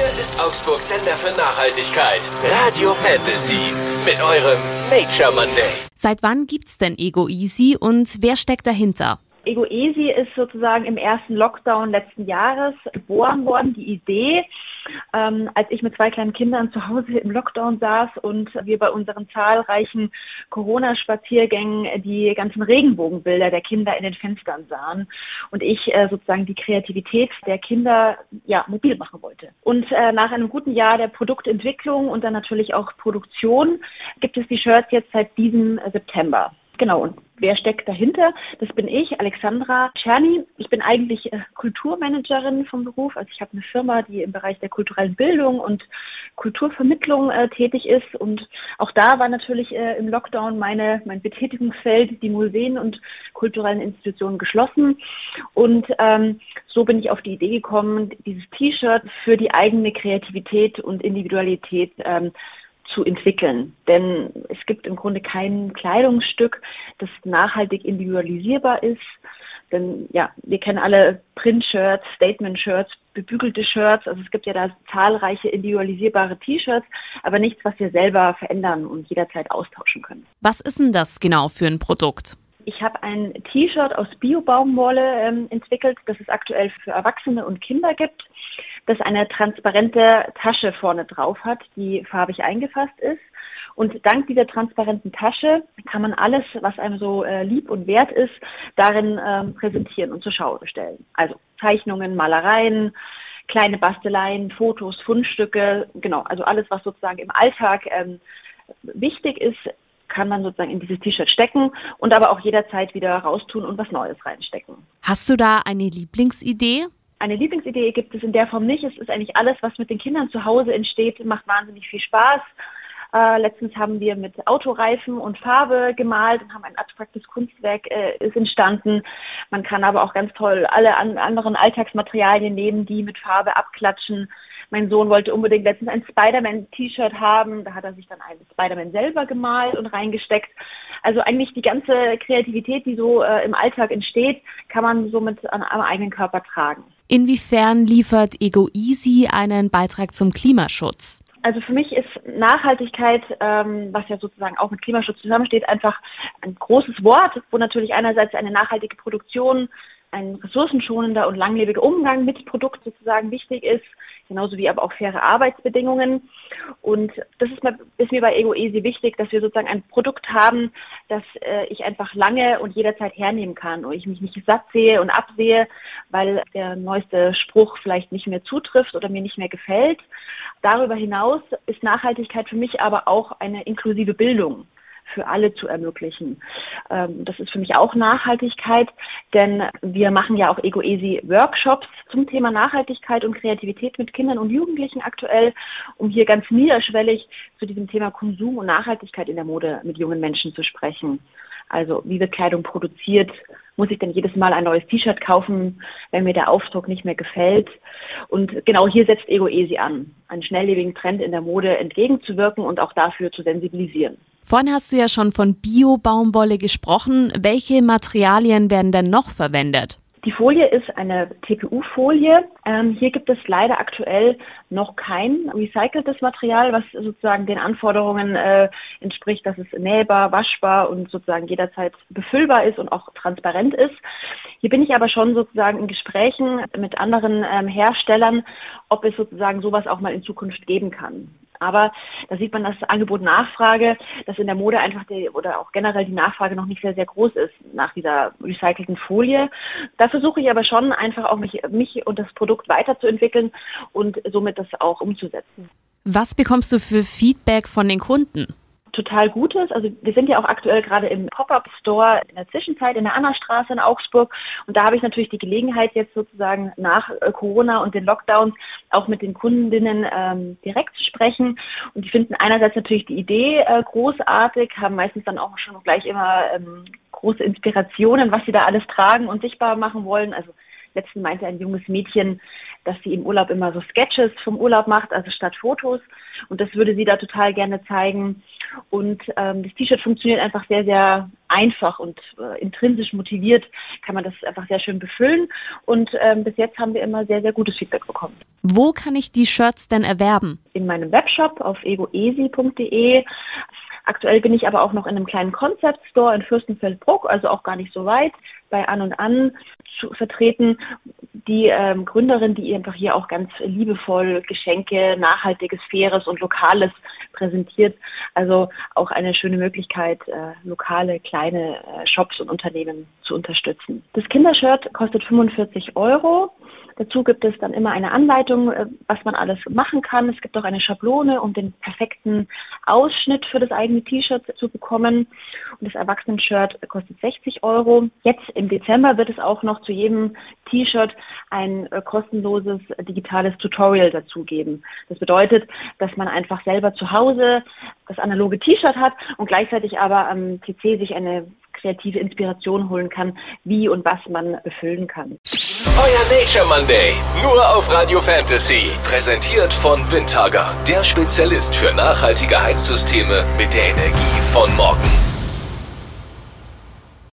Hier ist Augsburg Sender für Nachhaltigkeit. Radio Fantasy mit eurem Nature Monday. Seit wann gibt's denn Ego Easy und wer steckt dahinter? Ego Easy ist sozusagen im ersten Lockdown letzten Jahres geboren worden. Die Idee, ähm, als ich mit zwei kleinen Kindern zu Hause im Lockdown saß und wir bei unseren zahlreichen Corona-Spaziergängen die ganzen Regenbogenbilder der Kinder in den Fenstern sahen und ich äh, sozusagen die Kreativität der Kinder ja mobil machen wollte. Und äh, nach einem guten Jahr der Produktentwicklung und dann natürlich auch Produktion gibt es die Shirts jetzt seit diesem September. Genau, und wer steckt dahinter? Das bin ich, Alexandra Czerny. Ich bin eigentlich äh, Kulturmanagerin vom Beruf. Also ich habe eine Firma, die im Bereich der kulturellen Bildung und Kulturvermittlung äh, tätig ist. Und auch da war natürlich äh, im Lockdown meine, mein Betätigungsfeld, die Museen und kulturellen Institutionen geschlossen. Und ähm, so bin ich auf die Idee gekommen, dieses T-Shirt für die eigene Kreativität und Individualität ähm, zu entwickeln. Denn es gibt im Grunde kein Kleidungsstück, das nachhaltig individualisierbar ist. Denn ja, wir kennen alle Print-Shirts, Statement-Shirts, bebügelte Shirts. Also es gibt ja da zahlreiche individualisierbare T-Shirts, aber nichts, was wir selber verändern und jederzeit austauschen können. Was ist denn das genau für ein Produkt? Ich habe ein T-Shirt aus Bio-Baumwolle ähm, entwickelt, das es aktuell für Erwachsene und Kinder gibt das eine transparente Tasche vorne drauf hat, die farbig eingefasst ist. Und dank dieser transparenten Tasche kann man alles, was einem so äh, lieb und wert ist, darin ähm, präsentieren und zur Schau stellen. Also Zeichnungen, Malereien, kleine Basteleien, Fotos, Fundstücke, genau, also alles, was sozusagen im Alltag ähm, wichtig ist, kann man sozusagen in dieses T-Shirt stecken und aber auch jederzeit wieder raustun und was Neues reinstecken. Hast du da eine Lieblingsidee? Eine Lieblingsidee gibt es in der Form nicht. Es ist eigentlich alles, was mit den Kindern zu Hause entsteht, macht wahnsinnig viel Spaß. Äh, letztens haben wir mit Autoreifen und Farbe gemalt und haben ein abstraktes Kunstwerk äh, ist entstanden. Man kann aber auch ganz toll alle an, anderen Alltagsmaterialien nehmen, die mit Farbe abklatschen. Mein Sohn wollte unbedingt letztens ein Spider-Man-T-Shirt haben. Da hat er sich dann ein Spider-Man selber gemalt und reingesteckt. Also eigentlich die ganze Kreativität, die so äh, im Alltag entsteht, kann man somit an, am eigenen Körper tragen. Inwiefern liefert Ego Easy einen Beitrag zum Klimaschutz? Also für mich ist Nachhaltigkeit, ähm, was ja sozusagen auch mit Klimaschutz zusammensteht, einfach ein großes Wort, wo natürlich einerseits eine nachhaltige Produktion ein ressourcenschonender und langlebiger Umgang mit Produkt sozusagen wichtig ist, genauso wie aber auch faire Arbeitsbedingungen. Und das ist, mir, ist mir bei Ego Easy wichtig, dass wir sozusagen ein Produkt haben, das äh, ich einfach lange und jederzeit hernehmen kann und ich mich nicht satt sehe und absehe, weil der neueste Spruch vielleicht nicht mehr zutrifft oder mir nicht mehr gefällt. Darüber hinaus ist Nachhaltigkeit für mich aber auch eine inklusive Bildung für alle zu ermöglichen. Ähm, das ist für mich auch Nachhaltigkeit, denn wir machen ja auch Egoesi Workshops zum Thema Nachhaltigkeit und Kreativität mit Kindern und Jugendlichen aktuell, um hier ganz niederschwellig zu diesem Thema Konsum und Nachhaltigkeit in der Mode mit jungen Menschen zu sprechen. Also wie wird Kleidung produziert? Muss ich denn jedes Mal ein neues T-Shirt kaufen, wenn mir der Aufdruck nicht mehr gefällt? Und genau hier setzt Egoesi an, einen schnelllebigen Trend in der Mode entgegenzuwirken und auch dafür zu sensibilisieren. Vorhin hast du ja schon von Bio-Baumwolle gesprochen. Welche Materialien werden denn noch verwendet? Die Folie ist eine TPU-Folie. Ähm, hier gibt es leider aktuell noch kein recyceltes Material, was sozusagen den Anforderungen äh, entspricht, dass es nähbar, waschbar und sozusagen jederzeit befüllbar ist und auch transparent ist. Hier bin ich aber schon sozusagen in Gesprächen mit anderen ähm, Herstellern, ob es sozusagen sowas auch mal in Zukunft geben kann. Aber da sieht man das Angebot Nachfrage, dass in der Mode einfach die, oder auch generell die Nachfrage noch nicht sehr, sehr groß ist nach dieser recycelten Folie. Da versuche ich aber schon einfach auch mich, mich und das Produkt weiterzuentwickeln und somit das auch umzusetzen. Was bekommst du für Feedback von den Kunden? Total Gutes. Also wir sind ja auch aktuell gerade im Pop-up-Store in der Zwischenzeit in der Annastraße in Augsburg und da habe ich natürlich die Gelegenheit jetzt sozusagen nach äh, Corona und den Lockdowns auch mit den Kundinnen ähm, direkt zu sprechen und die finden einerseits natürlich die Idee äh, großartig, haben meistens dann auch schon gleich immer ähm, große Inspirationen, was sie da alles tragen und sichtbar machen wollen. Also letzten meinte ein junges Mädchen, dass sie im Urlaub immer so Sketches vom Urlaub macht, also statt Fotos. Und das würde sie da total gerne zeigen. Und ähm, das T-Shirt funktioniert einfach sehr, sehr einfach und äh, intrinsisch motiviert, kann man das einfach sehr schön befüllen. Und ähm, bis jetzt haben wir immer sehr, sehr gutes Feedback bekommen. Wo kann ich die Shirts denn erwerben? In meinem Webshop auf egoesi.de. Aktuell bin ich aber auch noch in einem kleinen Concept Store in Fürstenfeldbruck, also auch gar nicht so weit, bei An und An vertreten. Die ähm, Gründerin, die einfach hier auch ganz liebevoll Geschenke, nachhaltiges, faires und lokales präsentiert. Also auch eine schöne Möglichkeit, äh, lokale kleine äh, Shops und Unternehmen zu unterstützen. Das Kindershirt kostet 45 Euro. Dazu gibt es dann immer eine Anleitung, äh, was man alles machen kann. Es gibt auch eine Schablone, um den perfekten Ausschnitt für das eigene T-Shirt zu bekommen. Und das Erwachsenen-Shirt kostet 60 Euro. Jetzt im Dezember wird es auch noch zu jedem T-Shirt ein äh, kostenloses digitales Tutorial dazu geben. Das bedeutet, dass man einfach selber zu Hause das analoge T-Shirt hat und gleichzeitig aber am PC sich eine kreative Inspiration holen kann, wie und was man befüllen kann. Euer Nature Monday, nur auf Radio Fantasy. Präsentiert von Windhager, der Spezialist für nachhaltige Heizsysteme mit der Energie von morgen.